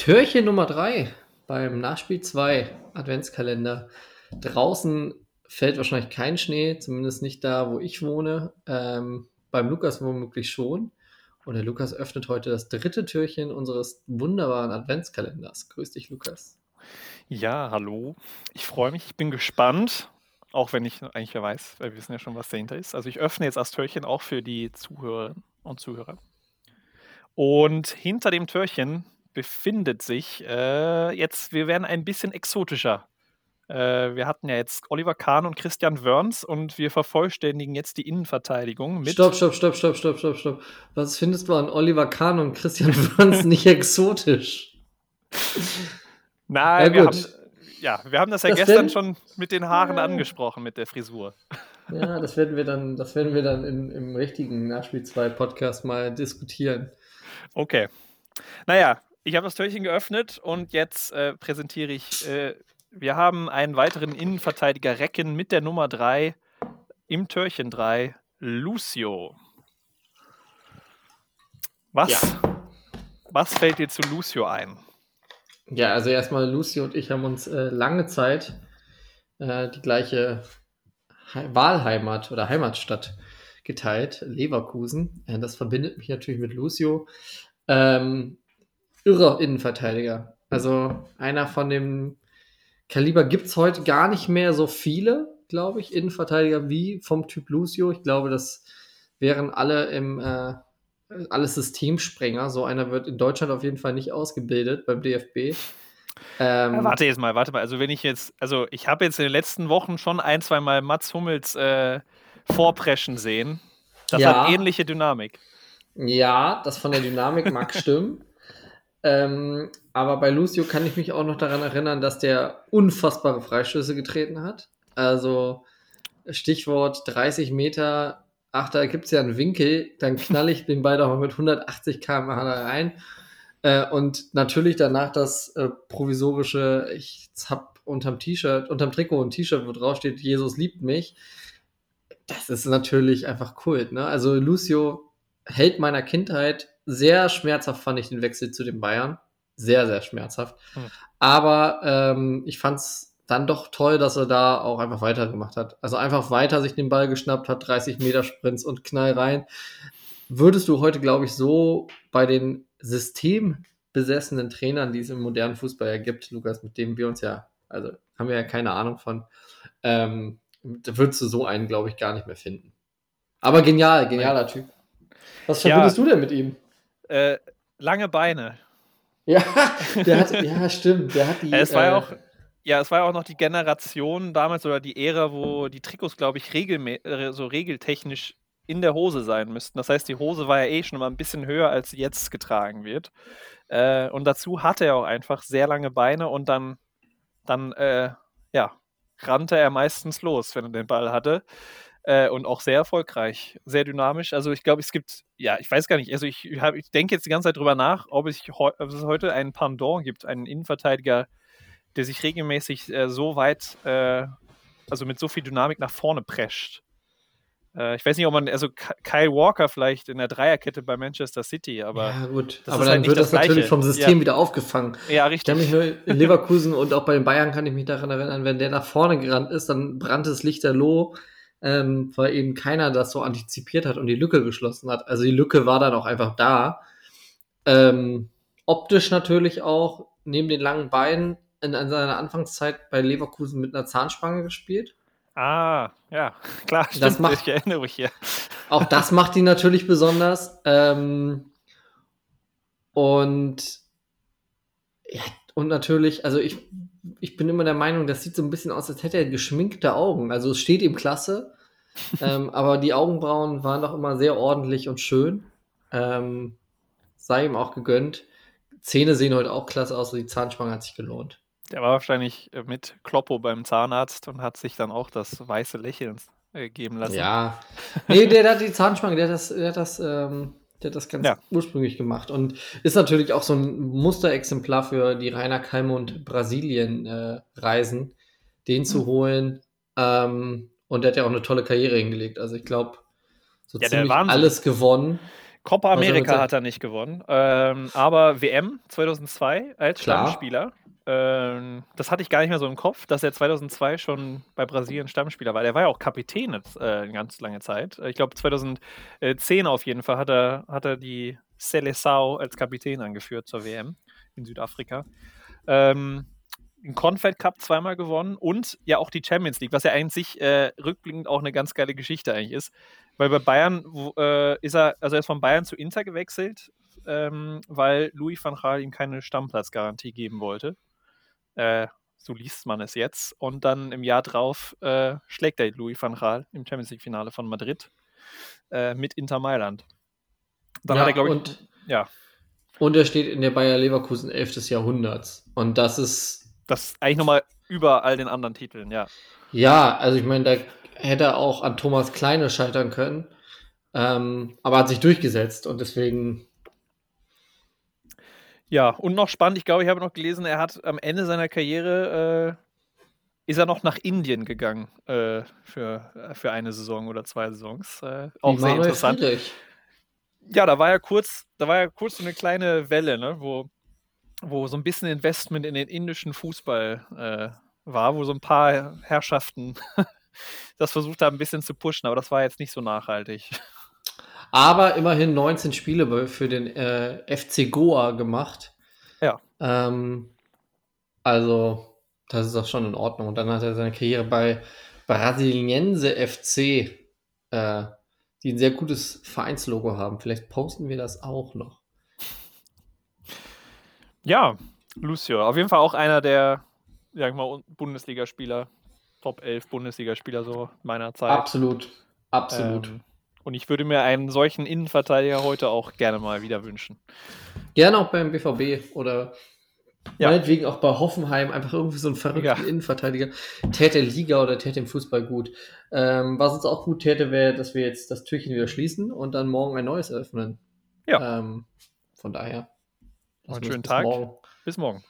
Türchen Nummer 3 beim Nachspiel 2 Adventskalender. Draußen fällt wahrscheinlich kein Schnee, zumindest nicht da, wo ich wohne. Ähm, beim Lukas womöglich schon. Und der Lukas öffnet heute das dritte Türchen unseres wunderbaren Adventskalenders. Grüß dich, Lukas. Ja, hallo. Ich freue mich, ich bin gespannt. Auch wenn ich eigentlich wer weiß, wir wissen ja schon, was dahinter ist. Also ich öffne jetzt das Türchen auch für die Zuhörerinnen und Zuhörer. Und hinter dem Türchen befindet sich äh, jetzt, wir werden ein bisschen exotischer. Äh, wir hatten ja jetzt Oliver Kahn und Christian Wörns und wir vervollständigen jetzt die Innenverteidigung mit. Stopp, stopp, stopp, stopp, stopp, stopp, stopp. Was findest du an Oliver Kahn und Christian Wörns nicht exotisch? Nein, ja, wir haben, ja, wir haben das ja das gestern werden, schon mit den Haaren ja. angesprochen, mit der Frisur. Ja, das werden wir dann, das werden wir dann in, im richtigen Nachspiel 2 Podcast mal diskutieren. Okay. Naja, ich habe das Türchen geöffnet und jetzt äh, präsentiere ich. Äh, wir haben einen weiteren Innenverteidiger Recken mit der Nummer 3 im Türchen 3, Lucio. Was, ja. was fällt dir zu Lucio ein? Ja, also erstmal Lucio und ich haben uns äh, lange Zeit äh, die gleiche He Wahlheimat oder Heimatstadt geteilt, Leverkusen. Äh, das verbindet mich natürlich mit Lucio. Ähm, irrer Innenverteidiger. Also einer von dem Kaliber gibt es heute gar nicht mehr so viele, glaube ich, Innenverteidiger wie vom Typ Lucio. Ich glaube, das wären alle im äh, alles Systemsprenger. So einer wird in Deutschland auf jeden Fall nicht ausgebildet beim DFB. Ähm, ja, warte jetzt mal, warte mal. Also wenn ich jetzt, also ich habe jetzt in den letzten Wochen schon ein, zwei Mal Mats Hummels äh, vorpreschen sehen. Das ja, hat ähnliche Dynamik. Ja, das von der Dynamik mag stimmen. Ähm, aber bei Lucio kann ich mich auch noch daran erinnern, dass der unfassbare Freistöße getreten hat. Also Stichwort 30 Meter, ach, da gibt es ja einen Winkel, dann knall ich den Ball doch mal mit 180 km/h da rein. Äh, und natürlich danach das äh, provisorische, ich hab unterm T-Shirt, unterm Trikot ein T-Shirt, wo drauf steht, Jesus liebt mich. Das ist natürlich einfach Kult, ne? Also Lucio, Held meiner Kindheit, sehr schmerzhaft fand ich den Wechsel zu den Bayern. Sehr, sehr schmerzhaft. Mhm. Aber ähm, ich fand es dann doch toll, dass er da auch einfach weitergemacht hat. Also einfach weiter sich den Ball geschnappt hat, 30 Meter Sprints und Knall rein. Würdest du heute, glaube ich, so bei den systembesessenen Trainern, die es im modernen Fußball ja gibt, Lukas, mit dem wir uns ja, also haben wir ja keine Ahnung von, ähm, da würdest du so einen, glaube ich, gar nicht mehr finden. Aber genial, genialer Typ. Was verbindest ja, du denn mit ihm? Äh, lange Beine. Ja, hat, ja, stimmt. Der hat die. Es war ja äh, auch. Ja, es war ja auch noch die Generation damals oder die Ära, wo die Trikots, glaube ich, äh, so regeltechnisch in der Hose sein müssten. Das heißt, die Hose war ja eh schon mal ein bisschen höher, als sie jetzt getragen wird. Äh, und dazu hatte er auch einfach sehr lange Beine und dann, dann äh, ja, rannte er meistens los, wenn er den Ball hatte äh, und auch sehr erfolgreich, sehr dynamisch. Also ich glaube, es gibt, ja, ich weiß gar nicht, also ich, hab, ich denke jetzt die ganze Zeit drüber nach, ob es, ob es heute einen Pendant gibt, einen Innenverteidiger, der sich regelmäßig äh, so weit, äh, also mit so viel Dynamik nach vorne prescht. Äh, ich weiß nicht, ob man, also Kyle Walker vielleicht in der Dreierkette bei Manchester City, aber. Ja, gut. aber dann halt wird das, das natürlich vom System ja. wieder aufgefangen. Ja, richtig. Ich kann mich nur in Leverkusen und auch bei den Bayern kann ich mich daran erinnern, wenn der nach vorne gerannt ist, dann brannte es lichterloh ähm, weil eben keiner das so antizipiert hat und die Lücke geschlossen hat. Also die Lücke war dann auch einfach da. Ähm, optisch natürlich auch, neben den langen Beinen, in, in seiner Anfangszeit bei Leverkusen mit einer Zahnspange gespielt. Ah, ja, klar, stimmt, das macht, ich erinnere mich hier. Auch das macht ihn natürlich besonders. Ähm, und ja, und natürlich, also ich ich bin immer der Meinung, das sieht so ein bisschen aus, als hätte er geschminkte Augen. Also es steht ihm klasse, ähm, aber die Augenbrauen waren doch immer sehr ordentlich und schön. Ähm, sei ihm auch gegönnt. Zähne sehen heute auch klasse aus, die Zahnspange hat sich gelohnt. Der war wahrscheinlich äh, mit Kloppo beim Zahnarzt und hat sich dann auch das weiße Lächeln äh, geben lassen. Ja. Nee, der, der hat die Zahnspange, der hat das, der hat das ähm, der hat das ganz ja. ursprünglich gemacht und ist natürlich auch so ein Musterexemplar für die Rainer Kalm und Brasilien-Reisen, äh, den zu mhm. holen. Ähm, und der hat ja auch eine tolle Karriere hingelegt. Also ich glaube, so ja, ziemlich alles gewonnen. Copa er America hat er nicht gewonnen, ähm, aber WM 2002 als Klar. Stammspieler. Ähm, das hatte ich gar nicht mehr so im Kopf, dass er 2002 schon bei Brasilien Stammspieler war. Der war ja auch Kapitän jetzt, äh, eine ganz lange Zeit. Ich glaube 2010 auf jeden Fall hat er, hat er die Seleção als Kapitän angeführt zur WM in Südafrika. Ähm, den Confed Cup zweimal gewonnen und ja auch die Champions League, was ja eigentlich äh, rückblickend auch eine ganz geile Geschichte eigentlich ist. Weil bei Bayern wo, äh, ist er, also er ist von Bayern zu Inter gewechselt, ähm, weil Louis van Gaal ihm keine Stammplatzgarantie geben wollte. Äh, so liest man es jetzt. Und dann im Jahr drauf äh, schlägt er Louis van Gaal im Champions League-Finale von Madrid äh, mit Inter Mailand. Dann Ja, hat er, glaube ich, und- ja, Und er steht in der Bayer Leverkusen 11 des Jahrhunderts. Und das ist, das eigentlich nochmal über all den anderen Titeln, ja. ja, also ich meine, da hätte er auch an Thomas Kleine scheitern können. Ähm, aber hat sich durchgesetzt und deswegen, Ja, und noch spannend, ich glaube, ich habe noch gelesen, er hat am Ende seiner Karriere äh, ist er noch nach Indien gegangen äh, für, äh, für eine Saison oder zwei Saisons. Äh, auch sehr interessant. Friedrich. Ja, da war ja kurz, da war ja kurz so eine kleine Welle, ne, wo, wo so ein bisschen Investment in den indischen Fußball äh, war, wo so ein paar Herrschaften das versucht haben, ein bisschen zu pushen, aber das war jetzt nicht so nachhaltig. Aber immerhin 19 Spiele für den äh, FC Goa gemacht. Ja. Ähm, also, das ist auch schon in Ordnung. Und dann hat er seine Karriere bei Brasiliense FC, äh, die ein sehr gutes Vereinslogo haben. Vielleicht posten wir das auch noch. Ja, Lucio, auf jeden Fall auch einer der, sag mal, Bundesligaspieler, Top 11 Bundesligaspieler so meiner Zeit. Absolut. Absolut. Ähm, und ich würde mir einen solchen Innenverteidiger heute auch gerne mal wieder wünschen. Gerne auch beim BVB oder Ja. meinetwegen auch bei Hoffenheim einfach irgendwie so einen verrückten Ja. Innenverteidiger. Täte Liga oder täte im Fußball gut. Ähm, was uns auch gut täte, wäre, dass wir jetzt das Türchen wieder schließen und dann morgen ein neues eröffnen. Ja. Ähm, von daher. Einen schönen bis Tag. Morgen. Bis morgen.